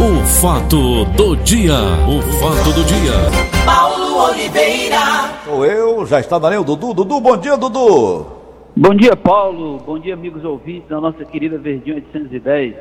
O fato do dia, o fato do dia. Paulo Oliveira. Sou eu, já está na linha o Dudu. Dudu, bom dia, Dudu. Bom dia, Paulo. Bom dia, amigos ouvintes da nossa querida Verdinha 810.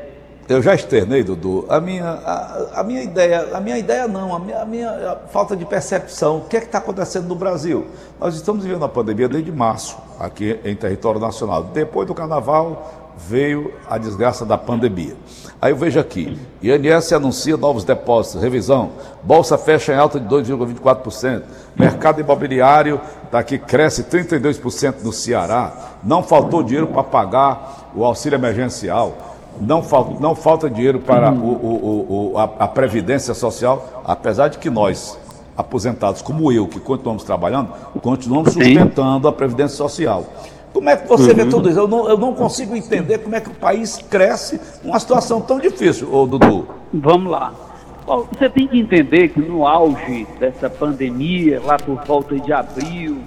Eu já externei, Dudu, a minha, a, a minha ideia, a minha ideia não, a minha, a minha a falta de percepção. O que é que está acontecendo no Brasil? Nós estamos vivendo a pandemia desde março, aqui em território nacional. Depois do carnaval veio a desgraça da pandemia. Aí eu vejo aqui, INS anuncia novos depósitos, revisão, Bolsa fecha em alta de 2,24%, mercado imobiliário está aqui, cresce 32% no Ceará, não faltou dinheiro para pagar o auxílio emergencial não falta, não falta dinheiro para o, o, o, a, a, Previdência Social, apesar de que nós, aposentados como eu, que continuamos trabalhando, continuamos sustentando a Previdência Social. Como é que você uhum. vê tudo isso? Eu não, eu não consigo entender como é que o país cresce numa situação tão difícil, ô Dudu. Vamos lá. Você tem que entender que no auge dessa pandemia, lá por volta de abril,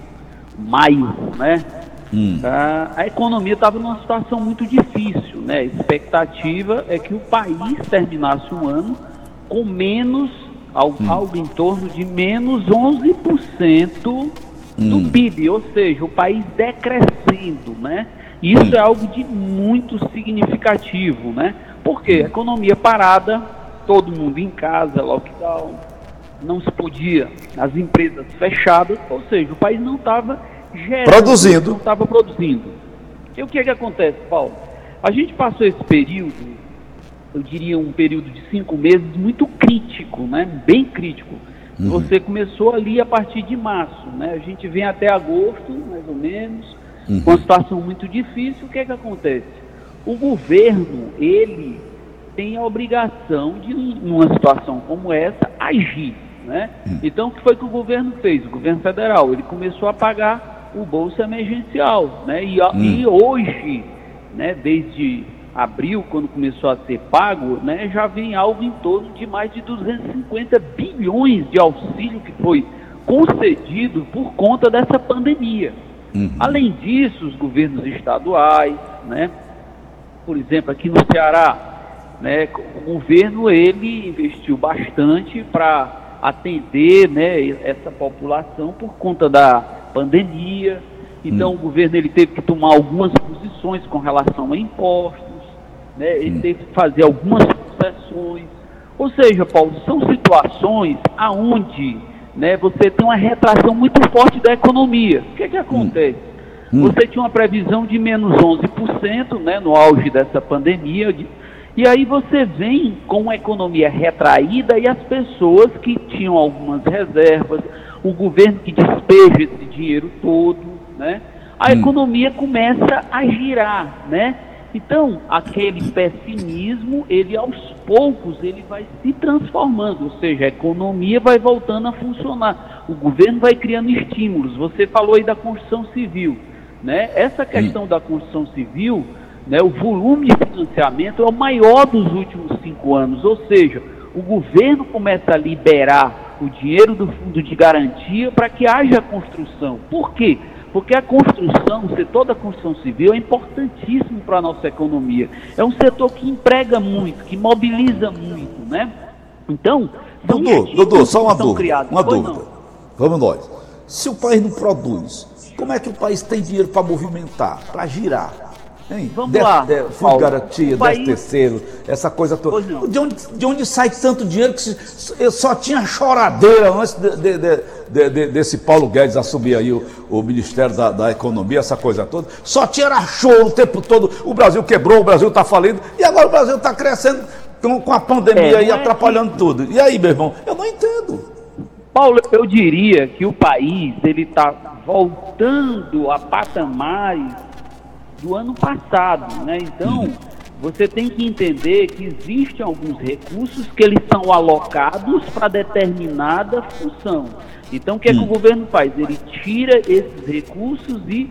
maio, né? Hum. A, a economia estava numa situação muito difícil, né? A expectativa é que o país terminasse um ano com menos, algo, hum. algo em torno de menos 11% do hum. PIB, ou seja, o país decrescendo, né? Isso é algo de muito significativo, né? Porque a economia parada, todo mundo em casa, lockdown, não se podia, as empresas fechadas, ou seja, o país não estava gerando, produzindo. Não estava produzindo. E o que é que acontece, Paulo? A gente passou esse período, eu diria um período de cinco meses muito crítico, né? Bem crítico. Uhum. Você começou ali a partir de março, né? A gente vem até agosto, mais ou menos, uhum. uma situação muito difícil. O que é que acontece? O governo, ele tem a obrigação de, numa situação como essa, agir. Né? Uhum. Então, o que foi que o governo fez? O governo federal, ele começou a pagar o bolso emergencial, né? E, hum. e hoje, né, desde abril, quando começou a ser pago, né, já vem algo em torno de mais de 250 bilhões de auxílio que foi concedido por conta dessa pandemia. Uhum. Além disso, os governos estaduais, né, por exemplo, aqui no Ceará, né, o governo ele investiu bastante para atender né, essa população por conta da pandemia. Então hum. o governo ele teve que tomar algumas posições com relação a impostos, né? ele hum. teve que fazer algumas concessões. Ou seja, Paulo, são situações aonde né, você tem uma retração muito forte da economia. O que, é que acontece? Hum. Você tinha uma previsão de menos 11% né, no auge dessa pandemia, de, e aí você vem com uma economia retraída e as pessoas que tinham algumas reservas, o governo que despeja esse dinheiro todo, né? A hum. economia começa a girar, né? Então, aquele pessimismo, ele aos poucos, ele vai se transformando, ou seja, a economia vai voltando a funcionar. O governo vai criando estímulos. Você falou aí da construção civil, né? Essa questão da construção civil, né, o volume de financiamento é o maior dos últimos cinco anos, ou seja, o governo começa a liberar o dinheiro do fundo de garantia para que haja construção. Por quê? Porque a construção, o setor da construção civil é importantíssimo para a nossa economia. É um setor que emprega muito, que mobiliza muito, né? Então, Dudu, Dudu, só uma dúvida. Criados. Uma dúvida. Não. Vamos nós. Se o país não produz, como é que o país tem dinheiro para movimentar, para girar? Hein? Vamos lá. De, fundo de garantia, país... terceiro, essa coisa toda. De onde, de onde sai tanto dinheiro que eu só tinha choradeira antes de, de, de, desse Paulo Guedes assumir aí o, o Ministério da, da, Economia, essa coisa toda. Só tinha choro o tempo todo. O Brasil quebrou, o Brasil está falindo, e agora o Brasil está crescendo com, com a pandemia é, aí atrapalhando tudo. E aí, meu irmão, eu não entendo. Paulo, eu diria que o país ele está voltando a patamares do ano passado, né? Então, você tem que entender que existem alguns recursos que eles são alocados para determinada função. Então, o que é que o governo faz? Ele tira esses recursos e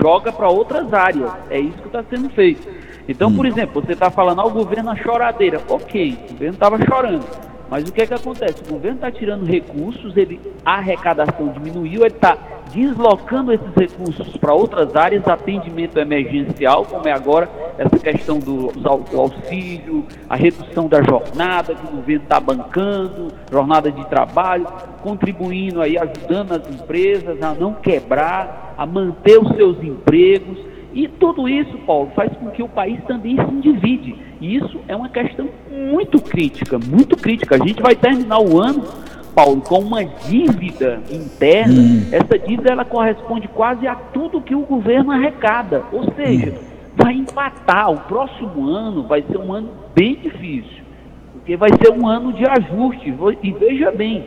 joga para outras áreas. É isso que está sendo feito. Então, por exemplo, você está falando, ah, o governo a choradeira. Ok, o governo estava chorando. Mas o que é que acontece? O governo está tirando recursos, ele, a arrecadação diminuiu, ele está deslocando esses recursos para outras áreas, atendimento emergencial, como é agora essa questão do, do auxílio, a redução da jornada que o governo está bancando, jornada de trabalho, contribuindo aí, ajudando as empresas a não quebrar, a manter os seus empregos. E tudo isso, Paulo, faz com que o país também se divide. Isso é uma questão muito crítica, muito crítica. A gente vai terminar o ano, Paulo, com uma dívida interna. Hum. Essa dívida ela corresponde quase a tudo que o governo arrecada. Ou seja, hum. vai empatar. O próximo ano vai ser um ano bem difícil, porque vai ser um ano de ajuste. E veja bem,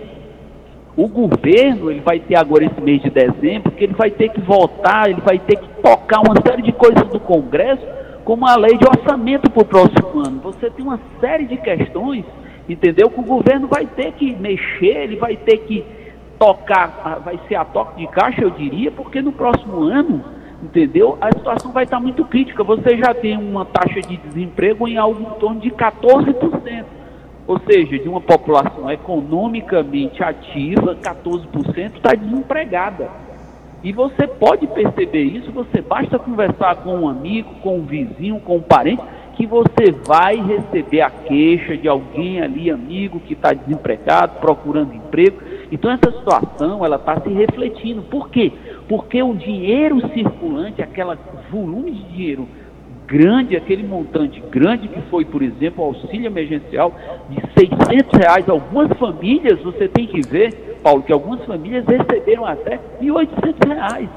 o governo ele vai ter agora esse mês de dezembro, que ele vai ter que votar, ele vai ter que tocar uma série de coisas do Congresso, como a lei de orçamento para o próximo ano. Você tem uma série de questões, entendeu? Que o governo vai ter que mexer, ele vai ter que tocar, vai ser a toque de caixa, eu diria, porque no próximo ano, entendeu? A situação vai estar muito crítica. Você já tem uma taxa de desemprego em algo em torno de 14%. Ou seja, de uma população economicamente ativa, 14% está desempregada. E você pode perceber isso, você basta conversar com um amigo, com um vizinho, com um parente, que você vai receber a queixa de alguém ali, amigo, que está desempregado, procurando emprego. Então essa situação, ela está se refletindo. Por quê? Porque o dinheiro circulante, aquele volume de dinheiro grande, aquele montante grande que foi, por exemplo, o auxílio emergencial de 600 reais, algumas famílias, você tem que ver, Paulo, que algumas famílias receberam até 1.800 reais.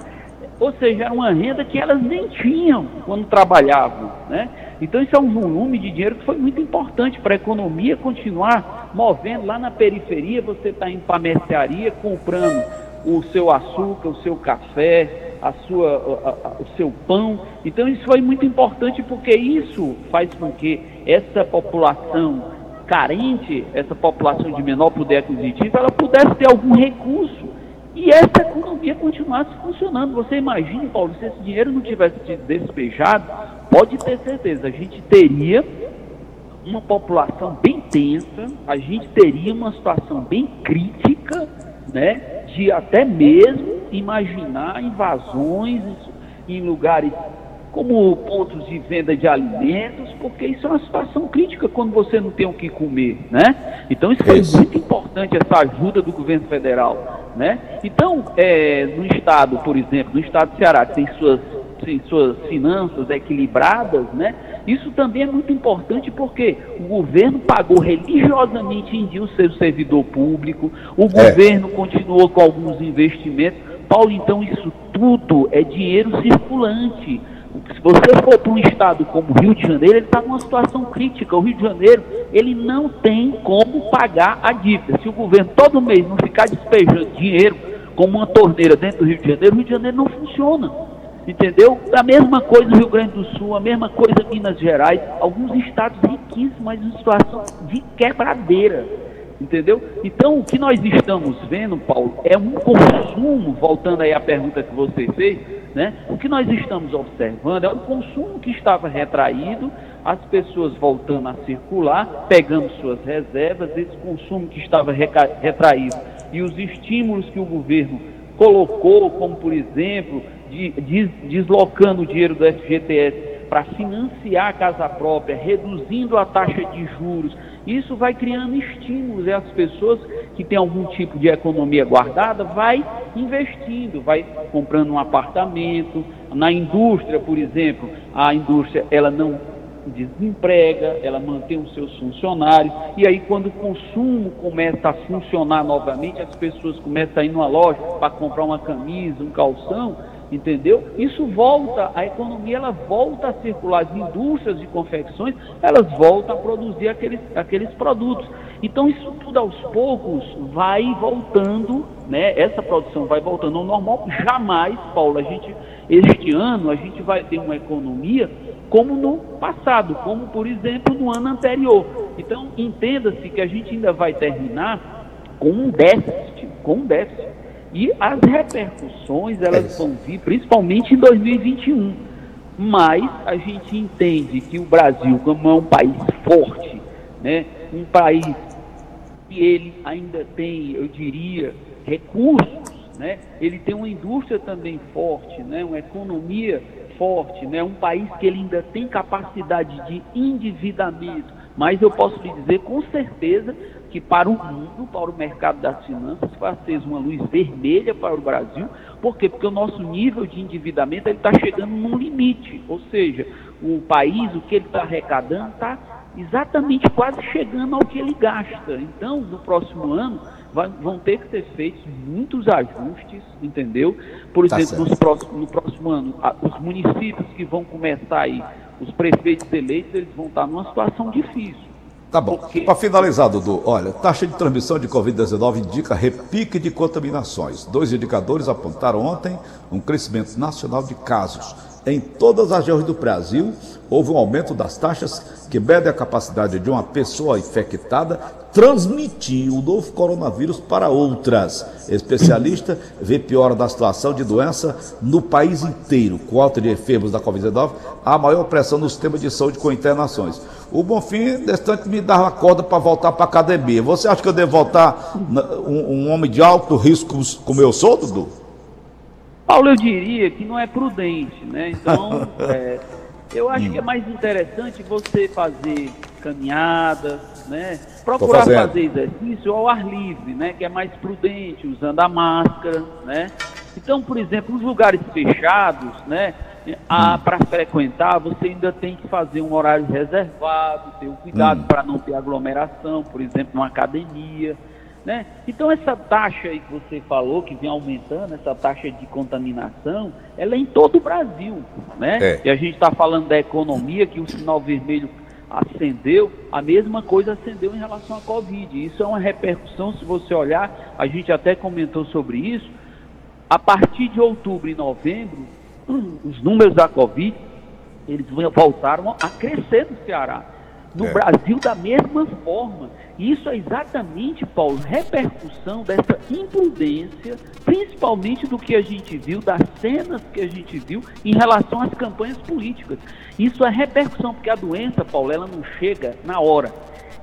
Ou seja, era uma renda que elas nem tinham quando trabalhavam, né? Então isso é um volume de dinheiro que foi muito importante para a economia continuar movendo lá na periferia, você está em mercearia comprando o seu açúcar, o seu café, a sua, a, a, o seu pão. Então isso foi muito importante porque isso faz com que essa população carente, essa população de menor poder aquisitivo, ela pudesse ter algum recurso e essa economia continuasse funcionando. Você imagine, Paulo, se esse dinheiro não tivesse sido despejado, pode ter certeza, a gente teria uma população bem tensa, a gente teria uma situação bem crítica, né, de até mesmo imaginar invasões em lugares como pontos de venda de alimentos, porque isso é uma situação crítica quando você não tem o que comer, né? Então isso foi muito importante, essa ajuda do governo federal, né? Então, é, no estado, por exemplo, no estado do Ceará, que tem suas, tem suas finanças equilibradas, né? Isso também é muito importante porque o governo pagou religiosamente em dia o seu servidor público, o é. governo continuou com alguns investimentos, Paulo, então isso tudo é dinheiro circulante. Se você for para um estado como o Rio de Janeiro, ele está numa situação crítica. O Rio de Janeiro, ele não tem como pagar a dívida. Se o governo todo mês não ficar despejando dinheiro como uma torneira dentro do Rio de Janeiro, o Rio de Janeiro não funciona. Entendeu? A mesma coisa no Rio Grande do Sul, a mesma coisa em Minas Gerais, alguns estados riquíssimos, mas em situação de quebradeira. Entendeu? Então, o que nós estamos vendo, Paulo, é um consumo, voltando aí à pergunta que você fez, né? O que nós estamos observando é um consumo que estava retraído, as pessoas voltando a circular, pegando suas reservas, esse consumo que estava retraído e os estímulos que o governo colocou, como por exemplo, de, de, deslocando o dinheiro do FGTS para financiar a casa própria, reduzindo a taxa de juros, isso vai criando estímulos e as pessoas que têm algum tipo de economia guardada vai investindo, vai comprando um apartamento. Na indústria, por exemplo, a indústria ela não desemprega, ela mantém os seus funcionários, e aí quando o consumo começa a funcionar novamente, as pessoas começam a ir numa loja para comprar uma camisa, um calção, entendeu? Isso volta, a economia ela volta a circular, as indústrias de confecções, elas voltam a produzir aqueles, aqueles produtos. Então isso tudo aos poucos vai voltando, né? Essa produção vai voltando ao normal. Jamais, Paulo, a gente este ano a gente vai ter uma economia como no passado, como por exemplo no ano anterior. Então entenda-se que a gente ainda vai terminar com um déficit, com um déficit e as repercussões, elas é vão vir principalmente em 2021. Mas a gente entende que o Brasil, como é um país forte, né, um país e ele ainda tem, eu diria, recursos, né? ele tem uma indústria também forte, né? uma economia forte, né? um país que ele ainda tem capacidade de endividamento, mas eu posso lhe dizer com certeza que para o mundo, para o mercado das finanças, vai ser uma luz vermelha para o Brasil. Por quê? Porque o nosso nível de endividamento está chegando num limite. Ou seja, o país, o que ele está arrecadando, está exatamente quase chegando ao que ele gasta. Então, no próximo ano, vai, vão ter que ser feitos muitos ajustes, entendeu? Por tá exemplo, próximos, no próximo ano, os municípios que vão começar aí, os prefeitos eleitos, eles vão estar numa situação difícil. Tá bom. Para finalizar, Dudu, olha, taxa de transmissão de Covid-19 indica repique de contaminações. Dois indicadores apontaram ontem um crescimento nacional de casos. Em todas as regiões do Brasil, houve um aumento das taxas que medem a capacidade de uma pessoa infectada transmitir o novo coronavírus para outras. Especialista vê piora da situação de doença no país inteiro. Com alta de enfermos da Covid-19, há maior pressão no sistema de saúde com internações. O Bonfim, destante, me dava corda para voltar para a academia. Você acha que eu devo voltar um, um homem de alto risco como eu sou, Dudu? Paulo, eu diria que não é prudente, né? Então, é, eu acho que é mais interessante você fazer caminhadas, né? Procurar fazer exercício ao ar livre, né? Que é mais prudente, usando a máscara, né? Então, por exemplo, nos lugares fechados, né? Ah, hum. para frequentar, você ainda tem que fazer um horário reservado, ter um cuidado hum. para não ter aglomeração, por exemplo, numa academia. Né? Então essa taxa aí que você falou, que vem aumentando, essa taxa de contaminação, ela é em todo o Brasil. Né? É. E a gente está falando da economia, que o sinal vermelho acendeu, a mesma coisa acendeu em relação à Covid. Isso é uma repercussão, se você olhar, a gente até comentou sobre isso, a partir de outubro e novembro, os números da Covid, eles voltaram a crescer no Ceará. No é. Brasil, da mesma forma. Isso é exatamente, Paulo, repercussão dessa imprudência, principalmente do que a gente viu, das cenas que a gente viu em relação às campanhas políticas. Isso é repercussão, porque a doença, Paulo, ela não chega na hora.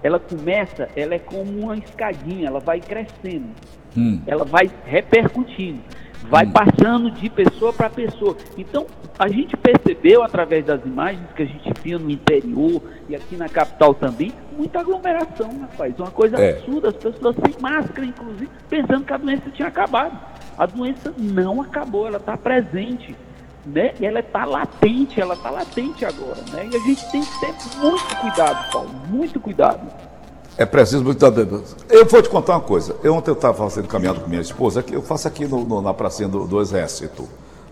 Ela começa, ela é como uma escadinha, ela vai crescendo, hum. ela vai repercutindo vai hum. passando de pessoa para pessoa. Então, a gente percebeu através das imagens que a gente via no interior e aqui na capital também, muita aglomeração, rapaz. Uma coisa é. absurda, as pessoas sem máscara, inclusive, pensando que a doença tinha acabado. A doença não acabou, ela está presente. Né? E ela está latente, ela está latente agora, né? E a gente tem que ter muito cuidado, Paulo, muito cuidado. É preciso muito. Eu vou te contar uma coisa. Eu ontem eu estava fazendo caminhada com minha esposa, que eu faço aqui no, no, na pracinha do, do, Exército.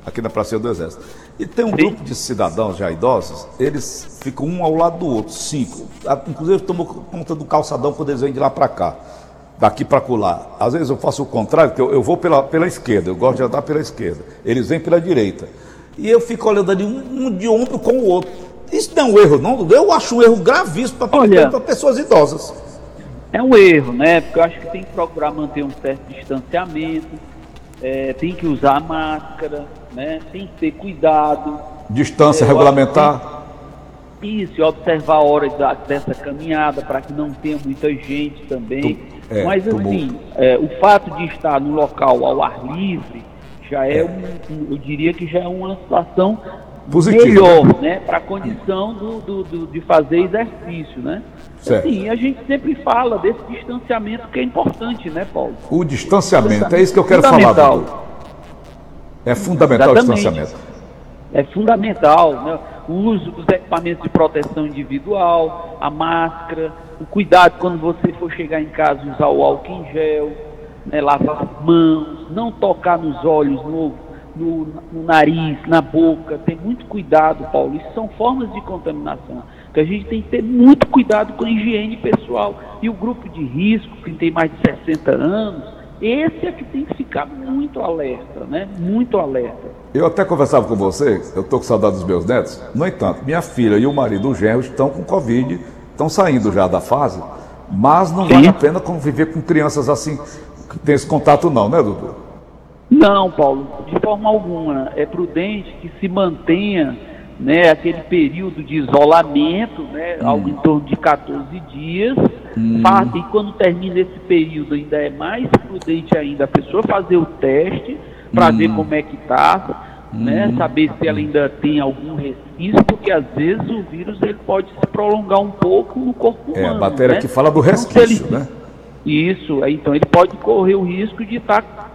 Aqui na pracinha do Exército. E tem um Sim. grupo de cidadãos já idosos, eles ficam um ao lado do outro, cinco. Inclusive tomam conta do calçadão quando eles vêm de lá para cá, daqui para colar. Às vezes eu faço o contrário, porque eu, eu, vou pela, pela esquerda, eu gosto de andar pela esquerda. Eles vêm pela direita. E eu fico olhando ali um, um de ombro com o outro. Isso não é um erro, não? Eu acho um erro gravíssimo para pessoas idosas. É um erro, né? Porque eu acho que tem que procurar manter um certo distanciamento, é, tem que usar máscara, né? Tem que ter cuidado. Distância é, regulamentar. Isso, observar a hora da, dessa caminhada para que não tenha muita gente também. É, Mas assim, é, o fato de estar no local ao ar livre já é, é. um, eu diria que já é uma situação Positivo, melhor, né? né? Para a condição do, do, do, de fazer exercício, né? Certo. Sim, a gente sempre fala desse distanciamento que é importante, né, Paulo? O distanciamento, é isso que eu quero falar. É fundamental Exatamente. o distanciamento. É fundamental, né? O uso dos equipamentos de proteção individual, a máscara, o cuidado quando você for chegar em casa usar o álcool em gel, né, lavar as mãos, não tocar nos olhos, no, no, no nariz, na boca. Tem muito cuidado, Paulo. Isso são formas de contaminação que a gente tem que ter muito cuidado com a higiene pessoal. E o grupo de risco, que tem mais de 60 anos, esse é que tem que ficar muito alerta, né? Muito alerta. Eu até conversava com você, eu estou com saudade dos meus netos. No entanto, minha filha e o marido, o genro, estão com Covid, estão saindo já da fase, mas não Sim. vale a pena conviver com crianças assim, que tem esse contato não, né, doutor? Não, Paulo, de forma alguma. É prudente que se mantenha né, aquele período de isolamento, né, hum. algo em torno de 14 dias, Hum. E quando termina esse período, ainda é mais prudente ainda a pessoa fazer o teste para hum. ver como é que está né? Uhum. Saber se ela ainda tem algum resquício, porque às vezes o vírus ele pode se prolongar um pouco no corpo humano. É, a matéria né? que fala do resquício, então, ele, né? Isso, então ele pode correr o risco de estar tá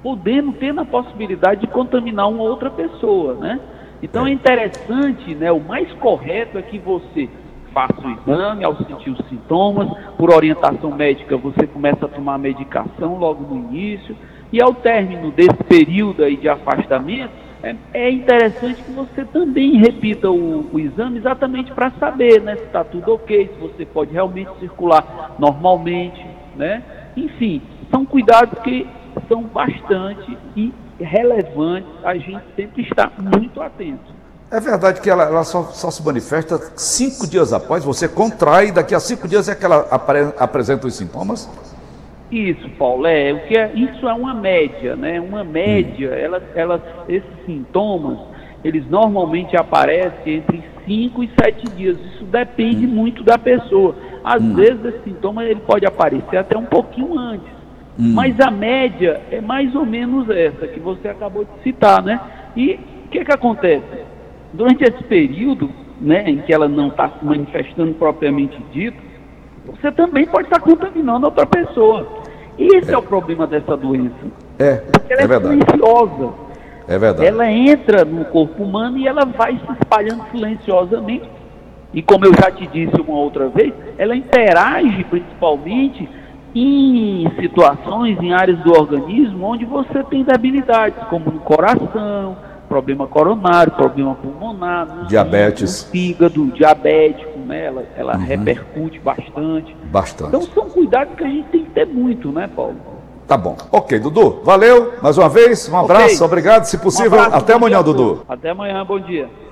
podendo, tendo a possibilidade de contaminar uma outra pessoa, né? Então é. é interessante, né? O mais correto é que você faça o exame ao sentir os sintomas, por orientação médica você começa a tomar medicação logo no início, e ao término desse período aí de afastamento, é, é interessante que você também repita o, o exame exatamente para saber né, se está tudo ok, se você pode realmente circular normalmente, né? Enfim, são cuidados que são bastante e relevantes, a gente sempre está muito atento. É verdade que ela, ela só, só, se manifesta cinco dias após, você contrai, daqui a cinco dias é que ela apre, apresenta os sintomas? Isso, Paulo, é, o que é, isso é uma média, né? Uma média, ela, ela, esses sintomas, eles normalmente aparecem entre 5 e 7 dias. Isso depende hum. muito da pessoa. Às hum. vezes esse sintoma ele pode aparecer até um pouquinho antes. Hum. Mas a média é mais ou menos essa que você acabou de citar, né? E o que, que acontece? Durante esse período, né, em que ela não está se manifestando propriamente dito, você também pode estar contaminando outra pessoa. Esse é, é o problema dessa doença. É, Porque ela é, é verdade. silenciosa. É verdade. Ela entra no corpo humano e ela vai se espalhando silenciosamente. E como eu já te disse uma outra vez, ela interage principalmente em situações, em áreas do organismo onde você tem debilidades, como no coração, problema coronário, problema pulmonar, diabetes, no fígado, diabético, né? Ela, ela uhum. repercute bastante. Bastante. Então são cuidados que a gente tem que ter muito, né, Paulo? Tá bom. Ok, Dudu. Valeu mais uma vez. Um abraço, okay. obrigado. Se possível, um abraço, até amanhã, Dudu. Até amanhã, bom dia.